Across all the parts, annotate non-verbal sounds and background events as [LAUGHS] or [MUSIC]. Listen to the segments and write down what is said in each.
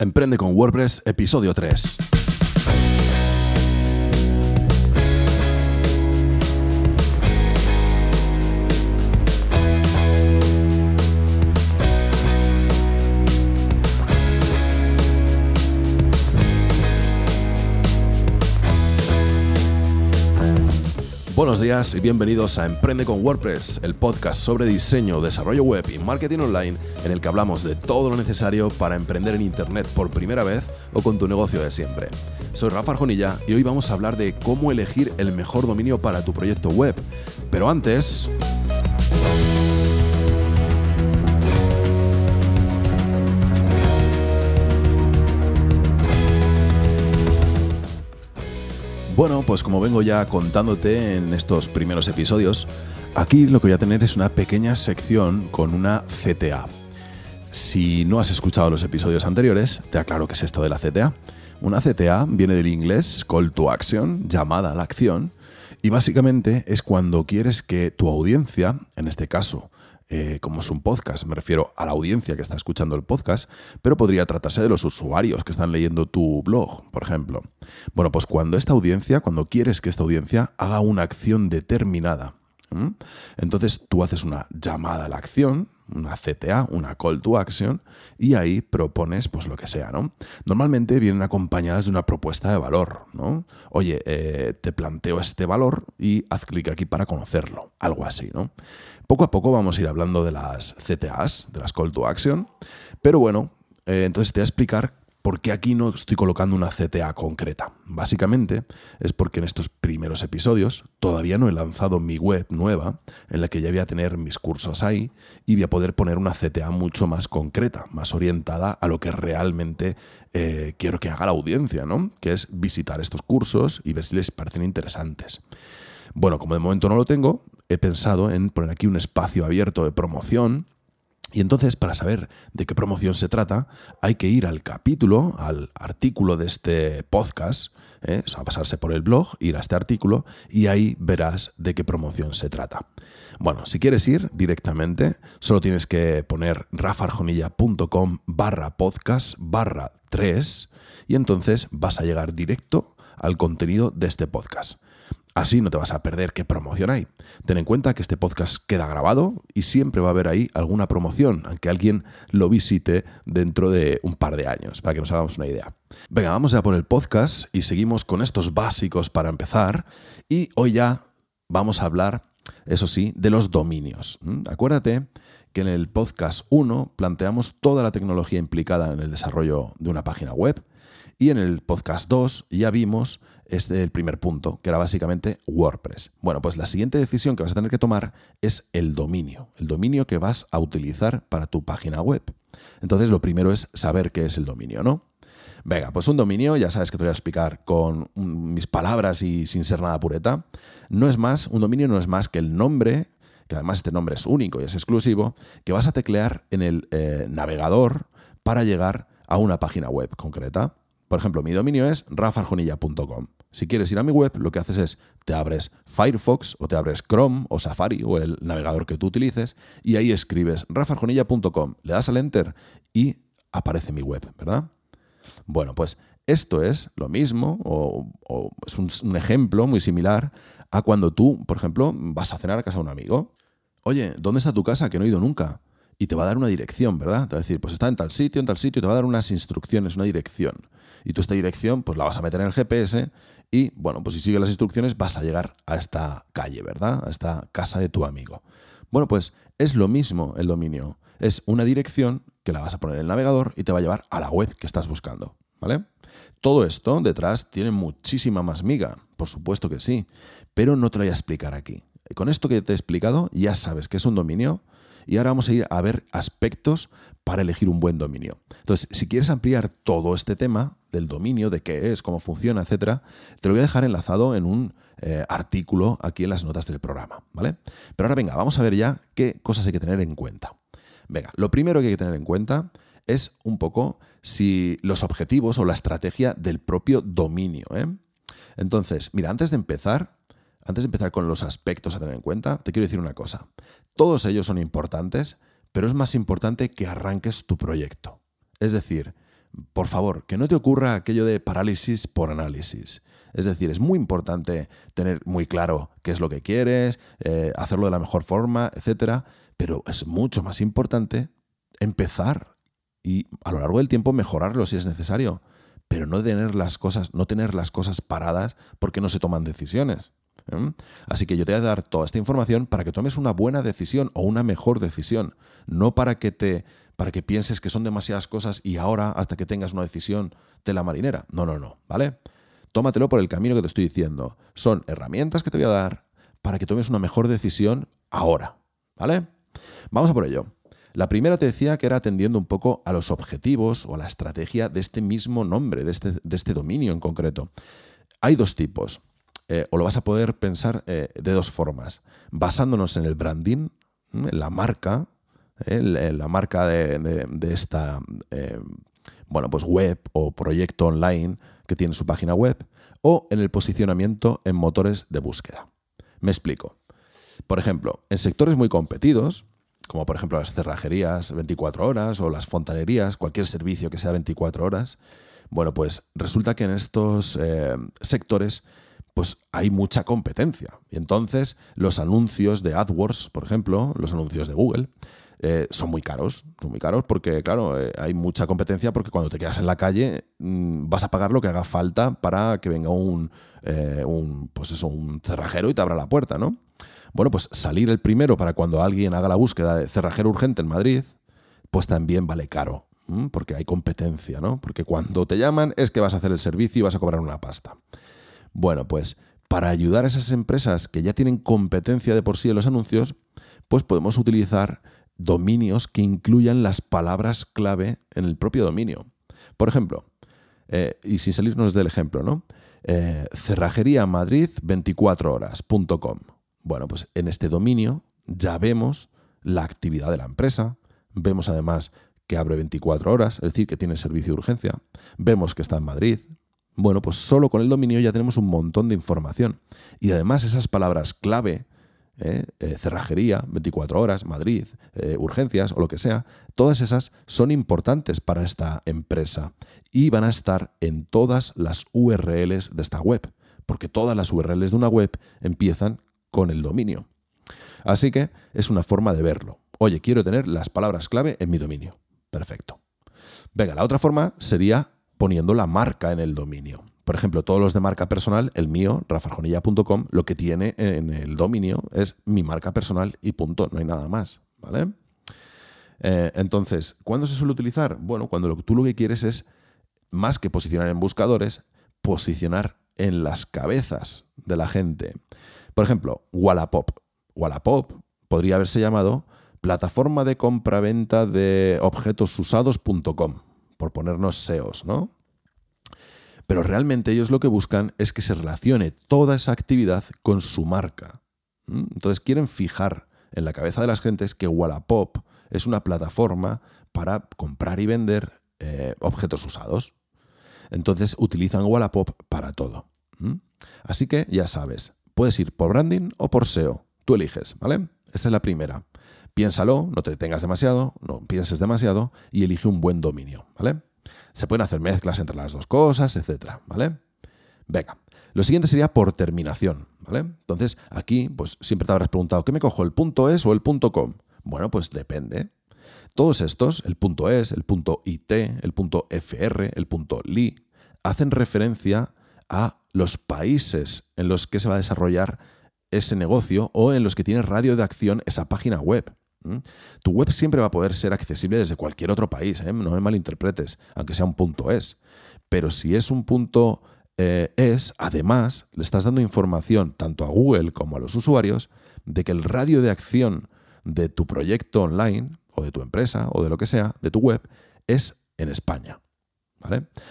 Emprende con WordPress, episodio 3. Buenos días y bienvenidos a Emprende con WordPress, el podcast sobre diseño, desarrollo web y marketing online en el que hablamos de todo lo necesario para emprender en Internet por primera vez o con tu negocio de siempre. Soy Rafa Arjonilla y hoy vamos a hablar de cómo elegir el mejor dominio para tu proyecto web. Pero antes... Bueno, pues como vengo ya contándote en estos primeros episodios, aquí lo que voy a tener es una pequeña sección con una CTA. Si no has escuchado los episodios anteriores, te aclaro qué es esto de la CTA. Una CTA viene del inglés Call to Action, llamada a la acción, y básicamente es cuando quieres que tu audiencia, en este caso eh, como es un podcast, me refiero a la audiencia que está escuchando el podcast, pero podría tratarse de los usuarios que están leyendo tu blog, por ejemplo. Bueno, pues cuando esta audiencia, cuando quieres que esta audiencia haga una acción determinada, entonces tú haces una llamada a la acción, una CTA, una call to action, y ahí propones pues lo que sea, ¿no? Normalmente vienen acompañadas de una propuesta de valor, ¿no? Oye, eh, te planteo este valor y haz clic aquí para conocerlo, algo así, ¿no? Poco a poco vamos a ir hablando de las CTAs, de las call to action, pero bueno, eh, entonces te voy a explicar ¿Por qué aquí no estoy colocando una CTA concreta? Básicamente es porque en estos primeros episodios todavía no he lanzado mi web nueva en la que ya voy a tener mis cursos ahí y voy a poder poner una CTA mucho más concreta, más orientada a lo que realmente eh, quiero que haga la audiencia, ¿no? Que es visitar estos cursos y ver si les parecen interesantes. Bueno, como de momento no lo tengo, he pensado en poner aquí un espacio abierto de promoción y entonces, para saber de qué promoción se trata, hay que ir al capítulo, al artículo de este podcast, ¿eh? o sea, pasarse por el blog, ir a este artículo y ahí verás de qué promoción se trata. Bueno, si quieres ir directamente, solo tienes que poner rafarjonilla.com barra podcast barra 3 y entonces vas a llegar directo al contenido de este podcast. Así no te vas a perder qué promoción hay. Ten en cuenta que este podcast queda grabado y siempre va a haber ahí alguna promoción, aunque alguien lo visite dentro de un par de años, para que nos hagamos una idea. Venga, vamos ya por el podcast y seguimos con estos básicos para empezar. Y hoy ya vamos a hablar, eso sí, de los dominios. Acuérdate que en el podcast 1 planteamos toda la tecnología implicada en el desarrollo de una página web y en el podcast 2 ya vimos este el primer punto, que era básicamente WordPress. Bueno, pues la siguiente decisión que vas a tener que tomar es el dominio, el dominio que vas a utilizar para tu página web. Entonces, lo primero es saber qué es el dominio, ¿no? Venga, pues un dominio, ya sabes que te voy a explicar con mis palabras y sin ser nada pureta. No es más, un dominio no es más que el nombre, que además este nombre es único y es exclusivo, que vas a teclear en el eh, navegador para llegar a una página web concreta. Por ejemplo, mi dominio es rafarjonilla.com. Si quieres ir a mi web, lo que haces es te abres Firefox o te abres Chrome o Safari o el navegador que tú utilices y ahí escribes rafarjonilla.com, le das al enter y aparece mi web, ¿verdad? Bueno, pues esto es lo mismo o, es un, un ejemplo muy similar a cuando tú, por ejemplo, vas a cenar a casa de un amigo. Oye, ¿dónde está tu casa que no he ido nunca? y te va a dar una dirección, ¿verdad? Te va a decir, pues está en tal sitio, en tal sitio, y te va a dar unas instrucciones, una dirección. Y tú esta dirección, pues la vas a meter en el GPS y, bueno, pues si sigues las instrucciones vas a llegar a esta calle, ¿verdad? A esta casa de tu amigo. Bueno, pues es lo mismo el dominio. Es una dirección que la vas a poner en el navegador y te va a llevar a la web que estás buscando, ¿vale? Todo esto detrás tiene muchísima más miga, por supuesto que sí, pero no te lo voy a explicar aquí. Con esto que te he explicado ya sabes que es un dominio, y ahora vamos a ir a ver aspectos para elegir un buen dominio. Entonces, si quieres ampliar todo este tema del dominio, de qué es, cómo funciona, etcétera, te lo voy a dejar enlazado en un eh, artículo aquí en las notas del programa, ¿vale? Pero ahora venga, vamos a ver ya qué cosas hay que tener en cuenta. Venga, lo primero que hay que tener en cuenta es un poco si los objetivos o la estrategia del propio dominio. ¿eh? Entonces, mira, antes de empezar, antes de empezar con los aspectos a tener en cuenta, te quiero decir una cosa. Todos ellos son importantes, pero es más importante que arranques tu proyecto. Es decir, por favor, que no te ocurra aquello de parálisis por análisis. Es decir, es muy importante tener muy claro qué es lo que quieres, eh, hacerlo de la mejor forma, etc. Pero es mucho más importante empezar y a lo largo del tiempo mejorarlo si es necesario. Pero no tener las cosas, no tener las cosas paradas porque no se toman decisiones. ¿Eh? Así que yo te voy a dar toda esta información para que tomes una buena decisión o una mejor decisión, no para que te para que pienses que son demasiadas cosas y ahora hasta que tengas una decisión de la marinera. No, no, no, ¿vale? Tómatelo por el camino que te estoy diciendo. Son herramientas que te voy a dar para que tomes una mejor decisión ahora, ¿vale? Vamos a por ello. La primera te decía que era atendiendo un poco a los objetivos o a la estrategia de este mismo nombre, de este, de este dominio en concreto. Hay dos tipos. Eh, o lo vas a poder pensar eh, de dos formas. Basándonos en el branding, en la marca, en la marca de, esta eh, bueno, pues web o proyecto online que tiene su página web, o en el posicionamiento en motores de búsqueda. Me explico. Por ejemplo, en sectores muy competidos, como por ejemplo las cerrajerías 24 horas o las fontanerías, cualquier servicio que sea 24 horas, bueno, pues resulta que en estos sectores pues hay mucha competencia. Y entonces los anuncios de AdWords, por ejemplo, los anuncios de Google, eh, son muy caros. Son muy caros porque, claro, eh, hay mucha competencia porque cuando te quedas en la calle mm, vas a pagar lo que haga falta para que venga un, eh, un, pues eso, un cerrajero y te abra la puerta, ¿no? Bueno, pues salir el primero para cuando alguien haga la búsqueda de cerrajero urgente en Madrid, pues también vale caro, porque hay competencia, ¿no? Porque cuando te llaman es que vas a hacer el servicio y vas a cobrar una pasta. Bueno, pues para ayudar a esas empresas que ya tienen competencia de por sí en los anuncios, pues podemos utilizar dominios que incluyan las palabras clave en el propio dominio. Por ejemplo, eh, y sin salirnos del ejemplo, ¿no? Eh, cerrajeríamadrid24horas.com. Bueno, pues en este dominio ya vemos la actividad de la empresa, vemos además que abre 24 horas, es decir, que tiene servicio de urgencia, vemos que está en Madrid, bueno, pues solo con el dominio ya tenemos un montón de información. Y además esas palabras clave, ¿eh? Eh, cerrajería, 24 horas, Madrid, eh, urgencias o lo que sea, todas esas son importantes para esta empresa y van a estar en todas las URLs de esta web, porque todas las URLs de una web empiezan con el dominio. Así que es una forma de verlo. Oye, quiero tener las palabras clave en mi dominio. Perfecto. Venga, la otra forma sería poniendo la marca en el dominio. Por ejemplo, todos los de marca personal, el mío, rafajonilla.com, lo que tiene en el dominio es mi marca personal y punto, no hay nada más. ¿Vale? Eh, entonces, ¿cuándo se suele utilizar? Bueno, cuando lo, tú lo que quieres es, más que posicionar en buscadores, posicionar en las cabezas de la gente. Por ejemplo, Wallapop. Wallapop podría haberse llamado plataforma de compraventa de objetos usados.com por ponernos SEOs, ¿no? Pero realmente ellos lo que buscan es que se relacione toda esa actividad con su marca. Entonces quieren fijar en la cabeza de las gentes que Wallapop es una plataforma para comprar y vender eh, objetos usados. Entonces utilizan Wallapop para todo. Así que ya sabes, puedes ir por branding o por SEO. Tú eliges, ¿vale? Esta es la primera. Piénsalo, no te detengas demasiado, no pienses demasiado y elige un buen dominio, ¿vale? Se pueden hacer mezclas entre las dos cosas, etcétera, ¿vale? Venga, lo siguiente sería por terminación, ¿vale? Entonces, aquí, pues siempre te habrás preguntado, ¿qué me cojo, el punto .es o el punto .com? Bueno, pues depende. Todos estos, el punto .es, el punto .it, el punto .fr, el punto .li, hacen referencia a los países en los que se va a desarrollar ese negocio o en los que tiene radio de acción esa página web. Tu web siempre va a poder ser accesible desde cualquier otro país, ¿eh? no me malinterpretes, aunque sea un punto es. Pero si es un punto eh, es, además, le estás dando información tanto a Google como a los usuarios de que el radio de acción de tu proyecto online o de tu empresa o de lo que sea, de tu web, es en España.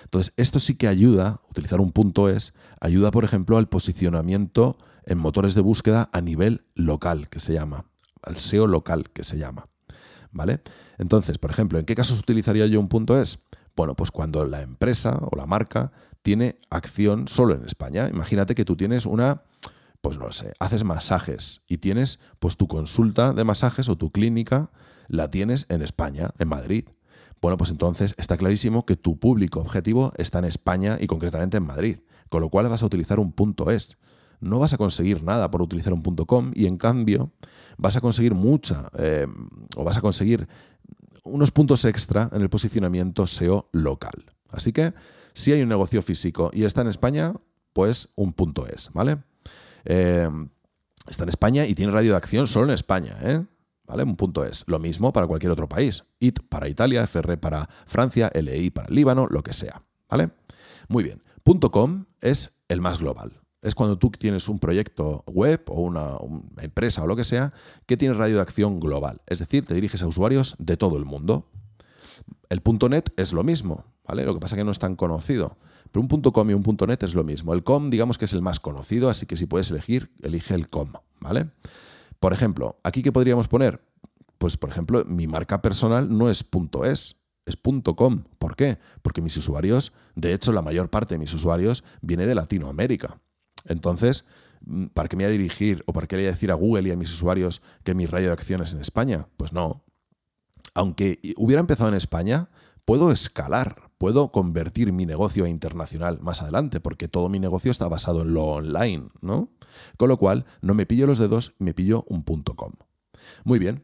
Entonces, esto sí que ayuda, utilizar un punto es, ayuda, por ejemplo, al posicionamiento en motores de búsqueda a nivel local, que se llama al SEO local que se llama. ¿Vale? Entonces, por ejemplo, ¿en qué casos utilizaría yo un punto es? Bueno, pues cuando la empresa o la marca tiene acción solo en España. Imagínate que tú tienes una, pues no sé, haces masajes y tienes pues tu consulta de masajes o tu clínica la tienes en España, en Madrid. Bueno, pues entonces está clarísimo que tu público objetivo está en España y concretamente en Madrid, con lo cual vas a utilizar un punto es. No vas a conseguir nada por utilizar un com y en cambio vas a conseguir mucha eh, o vas a conseguir unos puntos extra en el posicionamiento SEO local. Así que si hay un negocio físico y está en España, pues un punto es, ¿vale? Eh, está en España y tiene radio de acción solo en España, ¿eh? ¿Vale? Un punto es. Lo mismo para cualquier otro país. IT para Italia, FR para Francia, LI para Líbano, lo que sea. ¿Vale? Muy bien. .com es el más global. Es cuando tú tienes un proyecto web o una, empresa o lo que sea que tiene radio de acción global. Es decir, te diriges a usuarios de todo el mundo. El .net es lo mismo, ¿vale? Lo que pasa es que no es tan conocido. Pero un .com y un .net es lo mismo. El .com digamos que es el más conocido, así que si puedes elegir, elige el .com, ¿vale? Por ejemplo, ¿aquí qué podríamos poner? Pues, por ejemplo, mi marca personal no es .es, es .com. ¿Por qué? Porque mis usuarios, de hecho, la mayor parte de mis usuarios viene de Latinoamérica. Entonces, mm, ¿para qué me voy a dirigir o para qué le voy a decir a Google y a mis usuarios que mi radio de acción es en España? Pues no. Aunque hubiera empezado en España, puedo escalar, puedo convertir mi negocio a internacional más adelante, porque todo mi negocio está basado en lo online, ¿no? Con lo cual, no me pillo los dedos, me pillo un punto .com. Muy bien.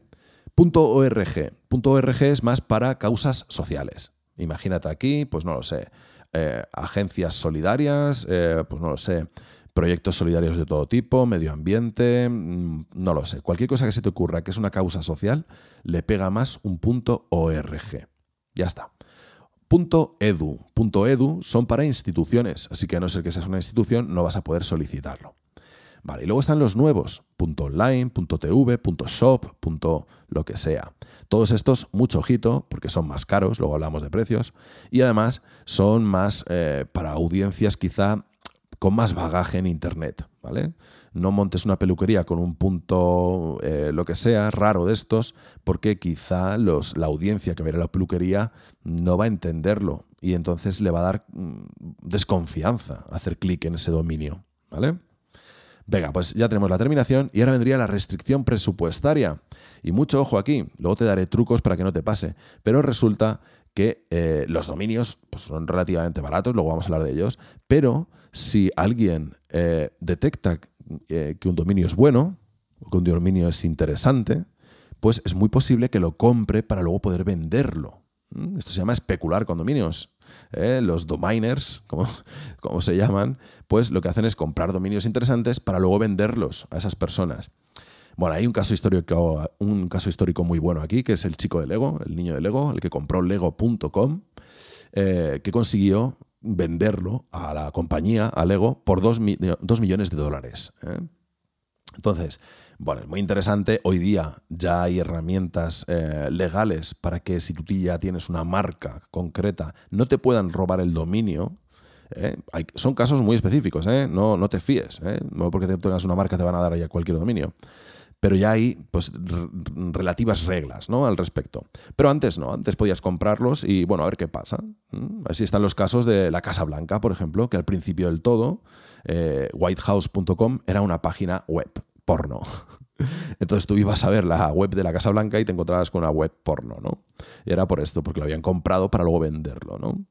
Punto .org. Punto .org es más para causas sociales. Imagínate aquí, pues no lo sé, eh, agencias solidarias, eh, pues no lo sé, proyectos solidarios de todo tipo, medio ambiente, mm, no lo sé. Cualquier cosa que se te ocurra que es una causa social, le pega más un punto .org. Ya está. Punto .edu. Punto .edu son para instituciones, así que a no ser que seas una institución, no vas a poder solicitarlo. Vale, y luego están los nuevos, punto .online, punto .tv, punto .shop, punto lo que sea. Todos estos, mucho ojito, porque son más caros, luego hablamos de precios, y además son más eh, para audiencias quizá con más bagaje en Internet, ¿vale? No montes una peluquería con un punto, eh, lo que sea, raro de estos, porque quizá los, la audiencia que verá la peluquería no va a entenderlo y entonces le va a dar mm, desconfianza hacer clic en ese dominio, ¿vale? Venga, pues ya tenemos la terminación y ahora vendría la restricción presupuestaria. Y mucho ojo aquí, luego te daré trucos para que no te pase, pero resulta que eh, los dominios pues, son relativamente baratos, luego vamos a hablar de ellos, pero si alguien eh, detecta eh, que un dominio es bueno, que un dominio es interesante, pues es muy posible que lo compre para luego poder venderlo. ¿Mm? Esto se llama especular con dominios. Los dominers, como, como se llaman, pues lo que hacen es comprar dominios interesantes para luego venderlos a esas personas. Bueno, hay un caso histórico, un caso histórico muy bueno aquí, que es el chico de Lego, el niño de Lego, el que compró lego.com, eh, que consiguió venderlo a la compañía, a Lego, por 2 millones de dólares. ¿eh? Entonces, bueno, es muy interesante. Hoy día ya hay herramientas eh, legales para que si tú ya tienes una marca concreta, no te puedan robar el dominio. son casos muy específicos, no, no te fíes. No porque tengas una marca te van a dar ya cualquier dominio pero ya hay pues, relativas reglas ¿no? al respecto. Pero antes no, antes podías comprarlos y bueno, a ver qué pasa. Así están los casos de la Casa Blanca, por ejemplo, que al principio del todo, eh, whitehouse.com era una página web porno. [LAUGHS] Entonces tú ibas a ver la web de la Casa Blanca y te encontrabas con una web porno, ¿no? Y era por esto, porque lo habían comprado para luego venderlo, ¿no?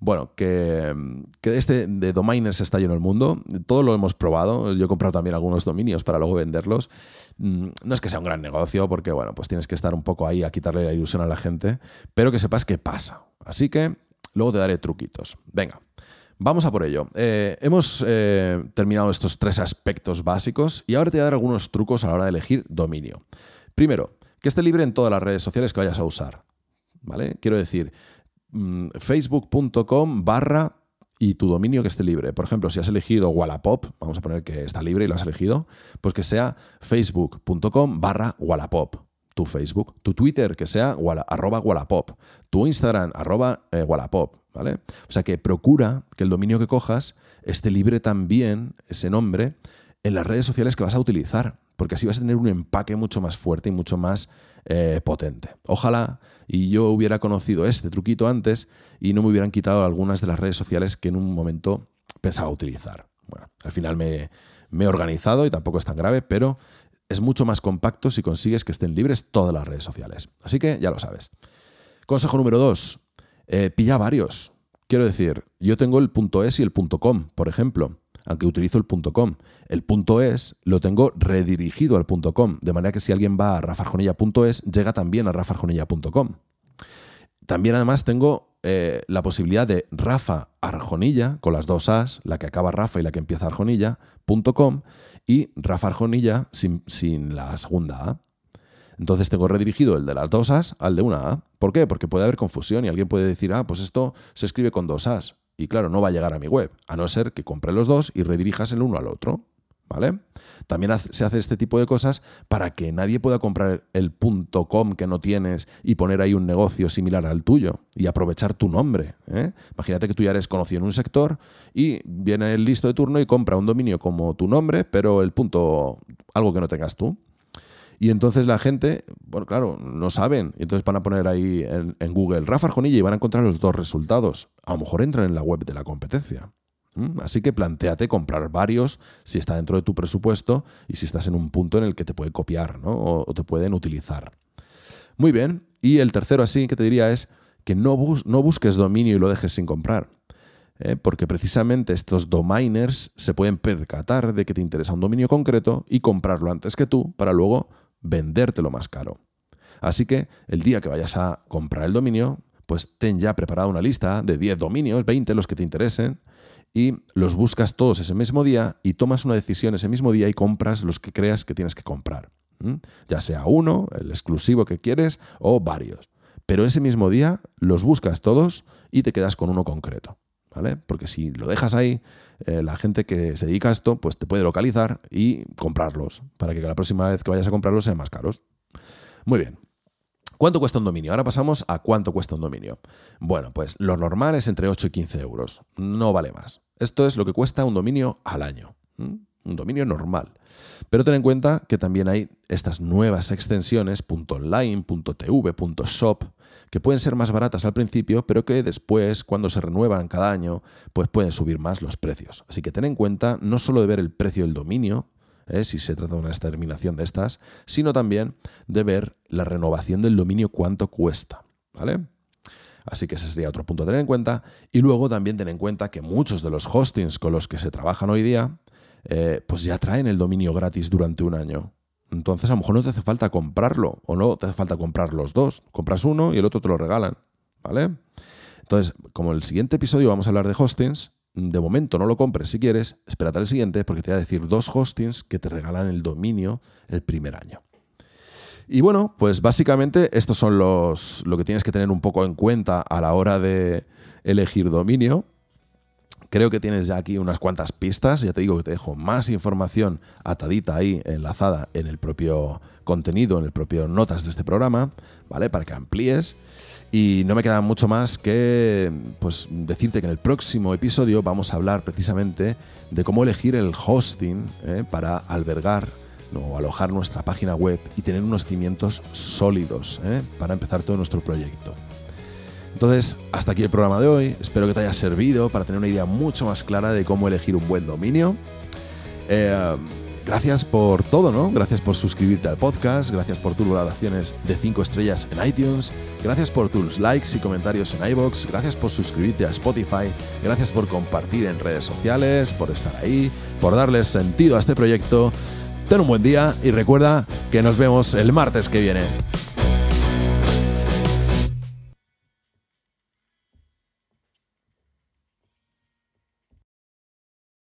Bueno, que, este de dominers está lleno el mundo. Todo lo hemos probado. Yo he comprado también algunos dominios para luego venderlos. Mm, no es que sea un gran negocio, porque bueno, pues tienes que estar un poco ahí a quitarle la ilusión a la gente, pero que sepas qué pasa. Así que luego te daré truquitos. Venga. Vamos a por ello. Eh, hemos eh, terminado estos tres aspectos básicos y ahora te voy a dar algunos trucos a la hora de elegir dominio. Primero, que esté libre en todas las redes sociales que vayas a usar. ¿Vale? Quiero decir, Mm, facebook.com barra y tu dominio que esté libre. Por ejemplo, si has elegido Wallapop, vamos a poner que está libre y lo has elegido, pues que sea facebook.com barra Wallapop. Tu Facebook, tu Twitter, que sea arroba Wallapop, tu Instagram, arroba eh, Wallapop, ¿vale? O sea que procura que el dominio que cojas esté libre también, ese nombre, en las redes sociales que vas a utilizar, porque así vas a tener un empaque mucho más fuerte y mucho más eh, potente. Ojalá y yo hubiera conocido este truquito antes y no me hubieran quitado algunas de las redes sociales que en un momento pensaba utilizar. Bueno, al final me, he organizado y tampoco es tan grave, pero es mucho más compacto si consigues que estén libres todas las redes sociales. Así que ya lo sabes. Consejo número dos, eh, pilla varios. Quiero decir, yo tengo el .es y el .com, por ejemplo, aunque utilizo el .com. El .es lo tengo redirigido al .com, de manera que si alguien va a rafarjonilla.es, llega también a rafarjonilla.com. También además tengo eh, la posibilidad de Rafa Arjonilla, con las dos As, la que acaba Rafa y la que empieza Arjonilla.com, y Rafa Arjonilla sin, sin la segunda A. Entonces tengo redirigido el de las dos As al de una A. ¿Por qué? Porque puede haber confusión y alguien puede decir, ah, pues esto se escribe con dos As. Y claro, no va a llegar a mi web, a no ser que compre los dos y redirijas el uno al otro. ¿Vale? También se hace este tipo de cosas para que nadie pueda comprar el .com que no tienes y poner ahí un negocio similar al tuyo y aprovechar tu nombre. ¿eh? Imagínate que tú ya eres conocido en un sector y viene el listo de turno y compra un dominio como tu nombre, pero el punto, algo que no tengas tú. Y entonces la gente, bueno, claro, no saben. Entonces van a poner ahí en, Google Rafa Arjonilla y van a encontrar los dos resultados. A lo mejor entran en la web de la competencia. Así que planteate comprar varios si está dentro de tu presupuesto y si estás en un punto en el que te puede copiar ¿no? o, te pueden utilizar. Muy bien. Y el tercero así que te diría es que no, no busques dominio y lo dejes sin comprar. ¿eh? porque precisamente estos dominers se pueden percatar de que te interesa un dominio concreto y comprarlo antes que tú para luego vendértelo más caro. Así que el día que vayas a comprar el dominio, pues ten ya preparada una lista de 10 dominios, 20 los que te interesen, y los buscas todos ese mismo día y tomas una decisión ese mismo día y compras los que creas que tienes que comprar. Ya sea uno, el exclusivo que quieres, o varios. Pero ese mismo día los buscas todos y te quedas con uno concreto. Porque si lo dejas ahí, eh, la gente que se dedica a esto, pues te puede localizar y comprarlos, para que la próxima vez que vayas a comprarlos sean más caros. Muy bien. ¿Cuánto cuesta un dominio? Ahora pasamos a cuánto cuesta un dominio. Bueno, pues lo normal es entre 8 y 15 euros. No vale más. Esto es lo que cuesta un dominio al año. Un dominio normal. Pero ten en cuenta que también hay estas nuevas extensiones, .online, .tv, .shop, que pueden ser más baratas al principio, pero que después, cuando se renuevan cada año, pues pueden subir más los precios. Así que ten en cuenta no solo de ver el precio del dominio, ¿eh? si se trata de una exterminación de estas, sino también de ver la renovación del dominio cuánto cuesta. ¿Vale? Así que ese sería otro punto a tener en cuenta. Y luego también ten en cuenta que muchos de los hostings con los que se trabajan hoy día, eh, pues ya traen el dominio gratis durante un año. Entonces a lo mejor no te hace falta comprarlo o no te hace falta comprar los dos. Compras uno y el otro te lo regalan. ¿Vale? Entonces, como el siguiente episodio vamos a hablar de hostings, de momento no lo compres si quieres, espérate al siguiente porque te voy a decir dos hostings que te regalan el dominio el primer año. Y bueno, pues básicamente estos son los lo que tienes que tener un poco en cuenta a la hora de elegir dominio. Creo que tienes ya aquí unas cuantas pistas. Ya te digo que te dejo más información atadita ahí, enlazada en el propio contenido, en el propio notas de este programa, ¿vale? Para que amplíes. Y no me queda mucho más que pues, decirte que en el próximo episodio vamos a hablar precisamente de cómo elegir el hosting ¿eh? para albergar o alojar nuestra página web y tener unos cimientos sólidos ¿eh? para empezar todo nuestro proyecto. Entonces, hasta aquí el programa de hoy. Espero que te haya servido para tener una idea mucho más clara de cómo elegir un buen dominio. Eh, gracias por todo, ¿no? Gracias por suscribirte al podcast, gracias por tus valoraciones de 5 estrellas en iTunes, gracias por tus likes y comentarios en iBox, gracias por suscribirte a Spotify, gracias por compartir en redes sociales, por estar ahí, por darle sentido a este proyecto. Ten un buen día y recuerda que nos vemos el martes que viene.